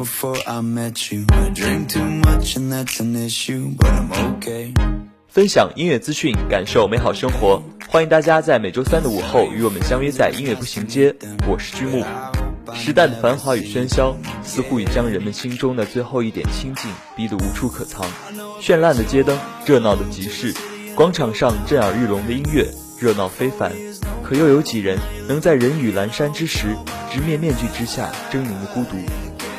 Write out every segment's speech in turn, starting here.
Before I met you. I drink too much and that's an issue, but I'm okay. 分享音乐资讯，感受美好生活。欢迎大家在每周三的午后与我们相约在音乐步行街。我是居木。时代的繁华与喧嚣，似乎已将人们心中的最后一点清静逼得无处可藏。绚烂的街灯，热闹的集市，广场上震耳欲聋的音乐，热闹非凡。可又有几人能在人语阑珊之时，直面面具之下狰狞的孤独？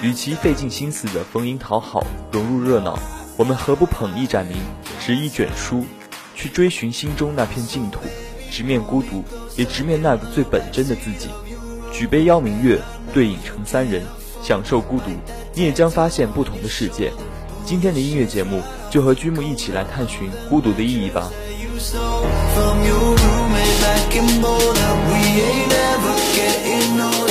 与其费尽心思的逢迎讨好，融入热闹，我们何不捧一盏明，执一卷书，去追寻心中那片净土，直面孤独，也直面那个最本真的自己。举杯邀明月，对影成三人，享受孤独，你也将发现不同的世界。今天的音乐节目，就和居木一起来探寻孤独的意义吧。You stole from your roommate back in Boulder. We ain't ever getting older.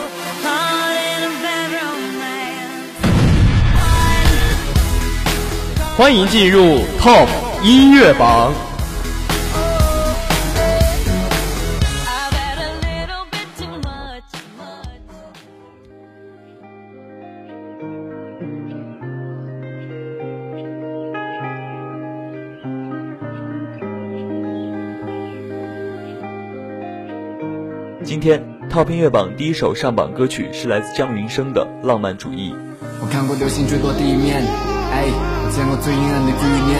欢迎进入 Top 音乐榜。今天 Top 音乐榜第一首上榜歌曲是来自姜云升的《浪漫主义》。我看过流星坠落地面，哎，我见过最阴暗的欲念，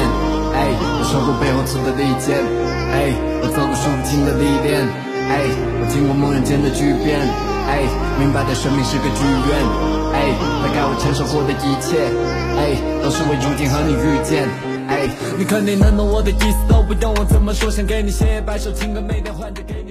哎，我受过背后刺的利剑，哎，我走过数不清的历练，哎，我经过梦人间的巨变，哎，明白的生命是个剧院，哎，大概我承受过的一切，哎，都是为如今和你遇见。哎，你肯定能懂我的意思，都不用我怎么说，想给你写百首情歌，每天换着给你。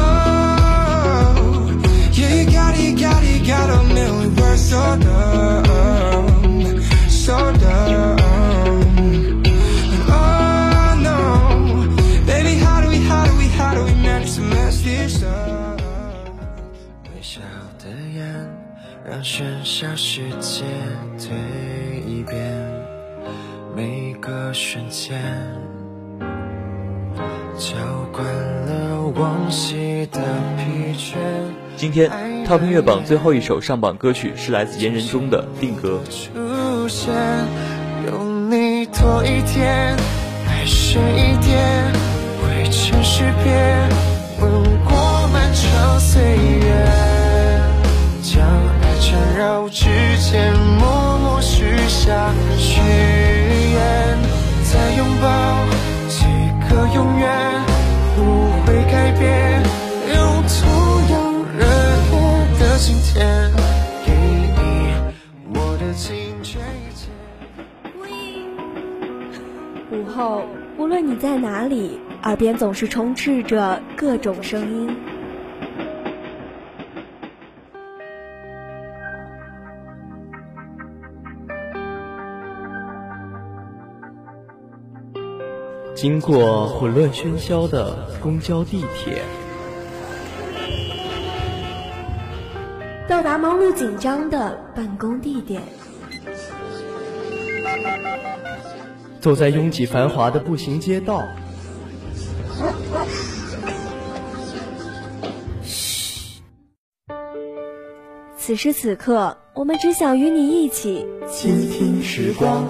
天，TOP 音乐榜最后一首上榜歌曲是来自《情仁》中的定格。出现，多一，爱深一点，会。过漫长岁月，将爱缠绕指尖，默默许下誓言。再拥抱，几个永远不会改变。午后，无论你在哪里，耳边总是充斥着各种声音。经过混乱喧嚣的公交、地铁。到达忙碌紧张的办公地点，走在拥挤繁华的步行街道，此时此刻，我们只想与你一起倾听时光。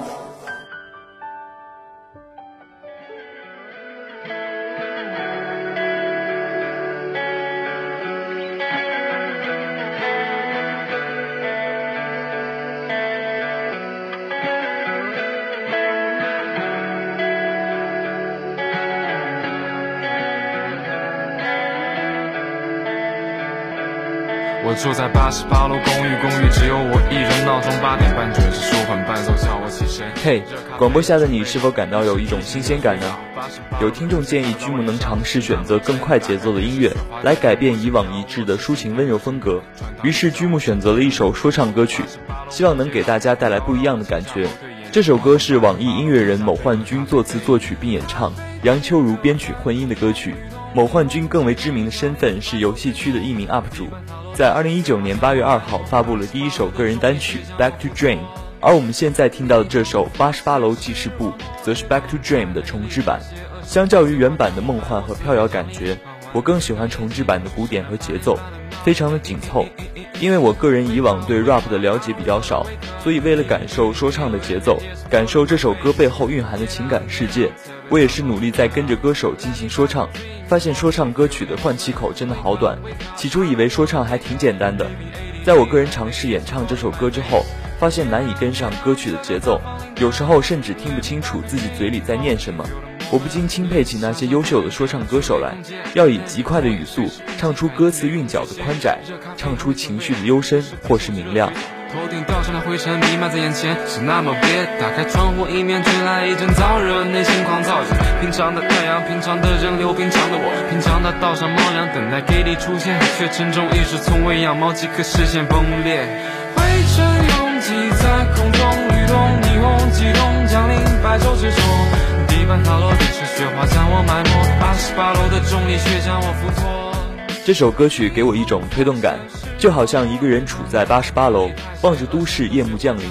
我住在八十八楼公寓，公寓只有我一人，闹钟八点半准时舒缓伴奏叫我起身。嘿，广播下的你是否感到有一种新鲜感呢？有听众建议居木能尝试选择更快节奏的音乐，来改变以往一致的抒情温柔风格。于是居木选择了一首说唱歌曲，希望能给大家带来不一样的感觉。这首歌是网易音乐人某幻君作词作曲并演唱，杨秋如编曲混音的歌曲。某幻君更为知名的身份是游戏区的一名 UP 主，在二零一九年八月二号发布了第一首个人单曲《Back to Dream》，而我们现在听到的这首《八十八楼记事簿》则是《Back to Dream》的重制版。相较于原版的梦幻和飘摇感觉，我更喜欢重制版的鼓点和节奏，非常的紧凑。因为我个人以往对 rap 的了解比较少，所以为了感受说唱的节奏，感受这首歌背后蕴含的情感世界，我也是努力在跟着歌手进行说唱。发现说唱歌曲的换气口真的好短，起初以为说唱还挺简单的，在我个人尝试演唱这首歌之后，发现难以跟上歌曲的节奏，有时候甚至听不清楚自己嘴里在念什么。我不禁钦佩起那些优秀的说唱歌手来，要以极快的语速唱出歌词韵脚的宽窄，唱出情绪的幽深或是明亮。头顶吊上的灰尘弥漫在眼前，是那么憋。打开窗户，迎面吹来一阵燥热，内心狂躁着。平常的太阳，平常的人流，平常的我，平常的道上猫粮，等待给力出现，却沉重意识从未仰望即可视线崩裂。灰尘拥挤在空中律动，霓虹激动降临白昼之中。地板塌落，地是雪花将我埋没，八十八楼的重力却将我附托。这首歌曲给我一种推动感，就好像一个人处在八十八楼，望着都市夜幕降临，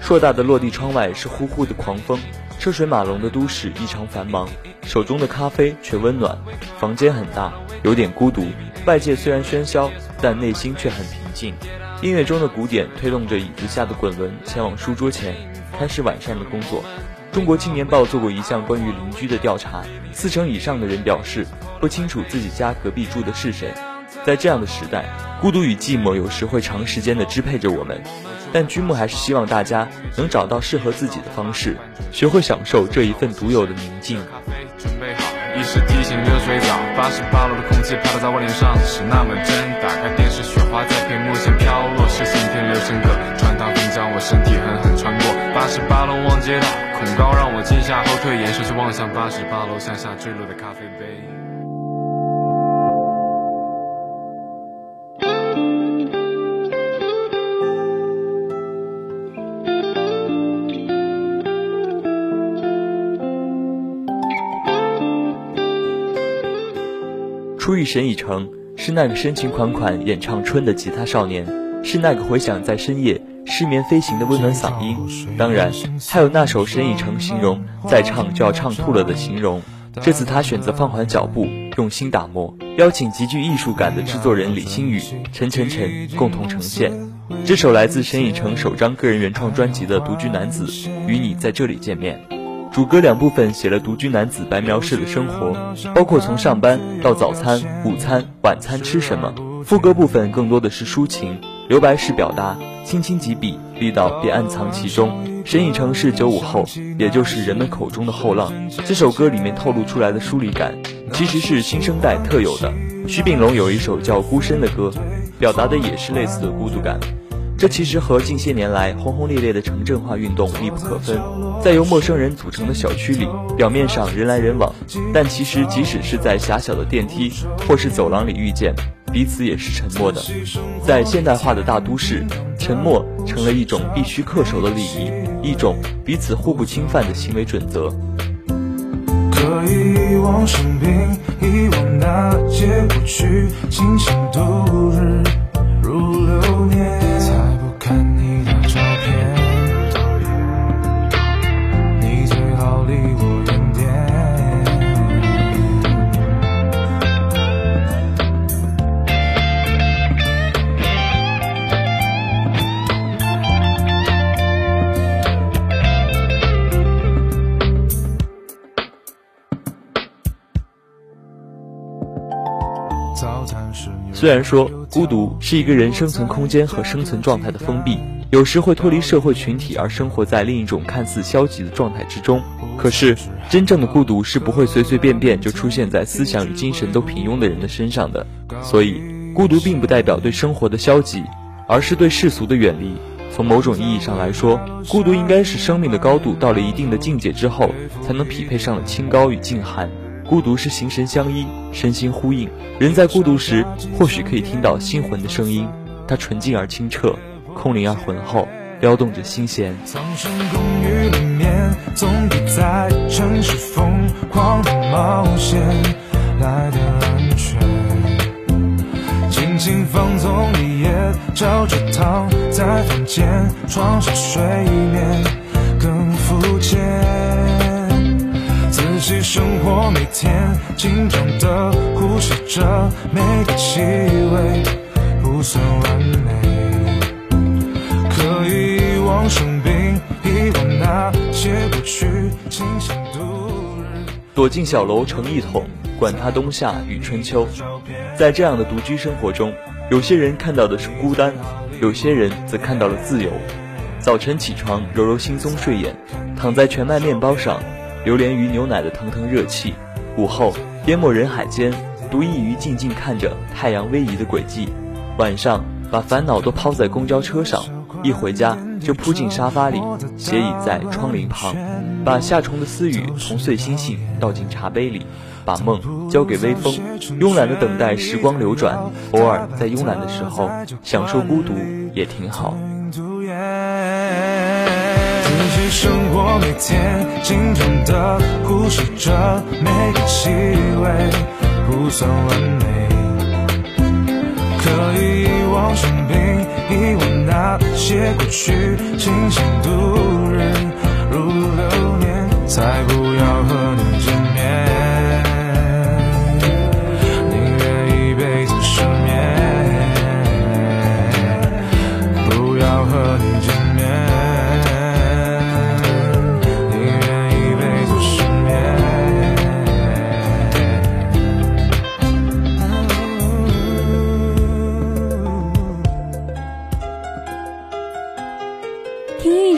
硕大的落地窗外是呼呼的狂风，车水马龙的都市异常繁忙，手中的咖啡却温暖，房间很大，有点孤独，外界虽然喧嚣，但内心却很平静。音乐中的鼓点推动着椅子下的滚轮前往书桌前，开始晚上的工作。中国青年报做过一项关于邻居的调查，四成以上的人表示不清楚自己家隔壁住的是谁。在这样的时代，孤独与寂寞有时会长时间的支配着我们，但君木还是希望大家能找到适合自己的方式，学会享受这一份独有的宁静。准备好，一时提醒热水澡。八十八楼的空气飘打在我脸上，是那么真。打开电视，雪花在屏幕前飘落，是心田流深刻，穿堂风将我身体狠狠穿。八十八楼望街道，恐高让我惊吓后退，眼神去望向八十八楼向下坠落的咖啡杯。初遇沈以诚，是那个深情款款演唱《春》的吉他少年，是那个回想在深夜失眠飞行的温暖嗓音，当然还有那首沈以诚形容再唱就要唱吐了的形容。这次他选择放缓脚步，用心打磨，邀请极具艺术感的制作人李星宇、陈晨晨共同呈现。这首来自沈以诚首张个人原创专辑的《独居男子》，与你在这里见面。主歌两部分写了独居男子白描式的生活，包括从上班到早餐、午餐、晚餐吃什么。副歌部分更多的是抒情，留白式表达，轻轻几笔，力道便暗藏其中。沈以诚是九五后，也就是人们口中的后浪。这首歌里面透露出来的疏离感，其实是新生代特有的。徐秉龙有一首叫《孤身》的歌，表达的也是类似的孤独感。这其实和近些年来轰轰烈烈的城镇化运动密不可分。在由陌生人组成的小区里，表面上人来人往，但其实即使是在狭小的电梯或是走廊里遇见，彼此也是沉默的。在现代化的大都市，沉默成了一种必须恪守的礼仪，一种彼此互不侵犯的行为准则。可以遗忘生病，遗忘那些过去，清醒虽然说孤独是一个人生存空间和生存状态的封闭，有时会脱离社会群体而生活在另一种看似消极的状态之中，可是真正的孤独是不会随随便便就出现在思想与精神都平庸的人的身上的。所以，孤独并不代表对生活的消极，而是对世俗的远离。从某种意义上来说，孤独应该是生命的高度到了一定的境界之后，才能匹配上了清高与静寒。孤独是形神相依，身心呼应。人在孤独时，或许可以听到心魂的声音，它纯净而清澈，空灵而浑厚，撩动着心弦。苍生公寓里面，总比在城市疯狂的冒险来的安全。尽情放纵一夜，照着躺在房间，床上睡眠生活，每天紧张的呼吸着每个气味，不算完美。可以遗忘生病，遗忘那些过去，清醒度日。躲进小楼成一统，管他冬夏与春秋。在这样的独居生活中，有些人看到的是孤单，有些人则看到了自由。早晨起床，揉揉惺忪睡眼，躺在全麦面包上，流连于牛奶的腾腾热气。午后，淹没人海间，独一于静静看着太阳逶迤的轨迹。晚上，把烦恼都抛在公交车上，一回家就扑进沙发里，斜倚在窗棂旁，把夏虫的私语从碎星星倒进茶杯里，把梦交给微风，慵懒的等待时光流转。偶尔在慵懒的时候，享受孤独也挺好。生活，每天紧张的呼吸着每个气味，不算完美。可以遗忘生病，遗忘那些过去，清醒度日如流年，才不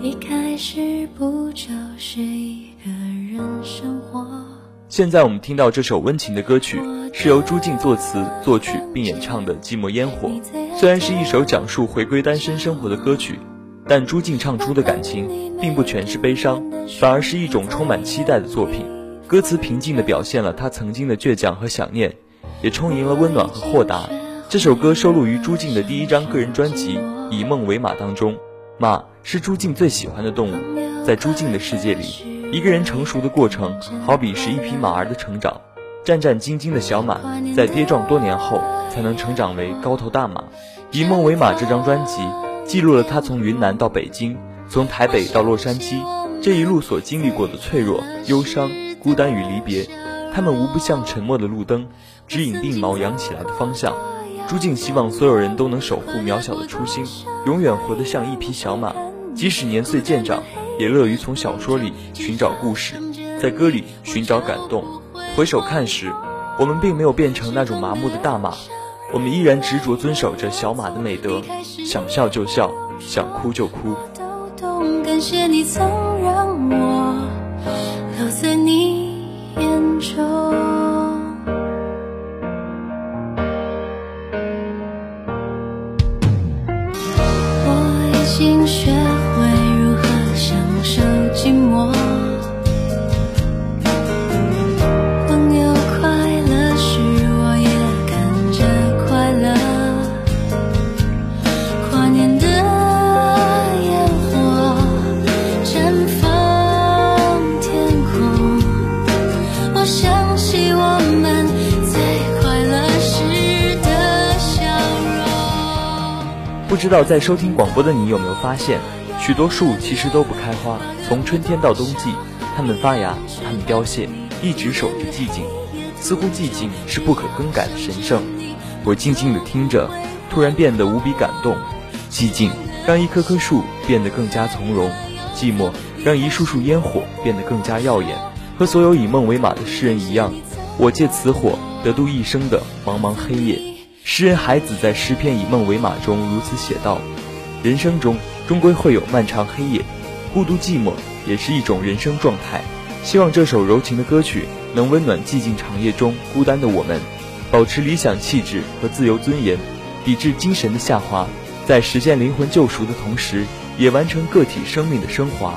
一开始不就是一个人生活？现在我们听到这首温情的歌曲，是由朱静作词、作曲并演唱的《寂寞烟火》。虽然是一首讲述回归单身生活的歌曲，但朱静唱出的感情并不全是悲伤，反而是一种充满期待的作品。歌词平静地表现了他曾经的倔强和想念，也充盈了温暖和豁达。这首歌收录于朱静的第一张个人专辑《以梦为马》当中，马是朱静最喜欢的动物。在朱静的世界里，一个人成熟的过程，好比是一匹马儿的成长。战战兢兢的小马，在跌撞多年后，才能成长为高头大马。《以梦为马》这张专辑，记录了他从云南到北京，从台北到洛杉矶这一路所经历过的脆弱、忧伤、孤单与离别。他们无不像沉默的路灯，指引鬓毛扬起来的方向。朱静希望所有人都能守护渺小的初心，永远活得像一匹小马，即使年岁渐长，也乐于从小说里寻找故事，在歌里寻找感动。回首看时，我们并没有变成那种麻木的大马，我们依然执着遵守着小马的美德，想笑就笑，想哭就哭。感谢你曾让我不知道在收听广播的你有没有发现，许多树其实都不开花。从春天到冬季，它们发芽，它们凋谢，一直守着寂静。似乎寂静是不可更改的神圣。我静静地听着，突然变得无比感动。寂静让一棵棵树变得更加从容，寂寞让一束束烟火变得更加耀眼。和所有以梦为马的诗人一样，我借此火得度一生的茫茫黑夜。诗人海子在诗篇《以梦为马》中如此写道：“人生中终归会有漫长黑夜，孤独寂寞也是一种人生状态。希望这首柔情的歌曲能温暖寂静长夜中孤单的我们，保持理想气质和自由尊严，抵制精神的下滑，在实现灵魂救赎的同时，也完成个体生命的升华。”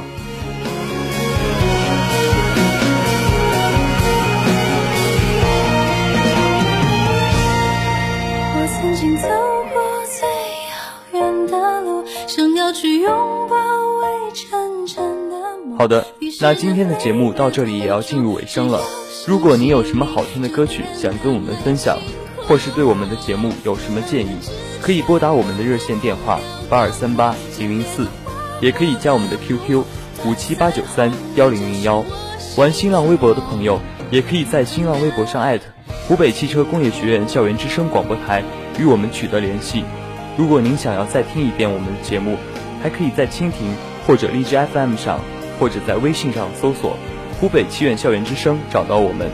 好的，那今天的节目到这里也要进入尾声了。如果您有什么好听的歌曲想跟我们分享，或是对我们的节目有什么建议，可以拨打我们的热线电话八二三八零零四，也可以加我们的 QQ 五七八九三幺零零幺。玩新浪微博的朋友，也可以在新浪微博上艾特湖北汽车工业学院校园之声广播台与我们取得联系。如果您想要再听一遍我们的节目，还可以在蜻蜓或者荔枝 FM 上。或者在微信上搜索“湖北七院校园之声”找到我们。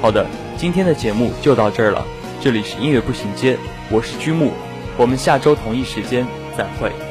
好的，今天的节目就到这儿了。这里是音乐步行街，我是居木，我们下周同一时间再会。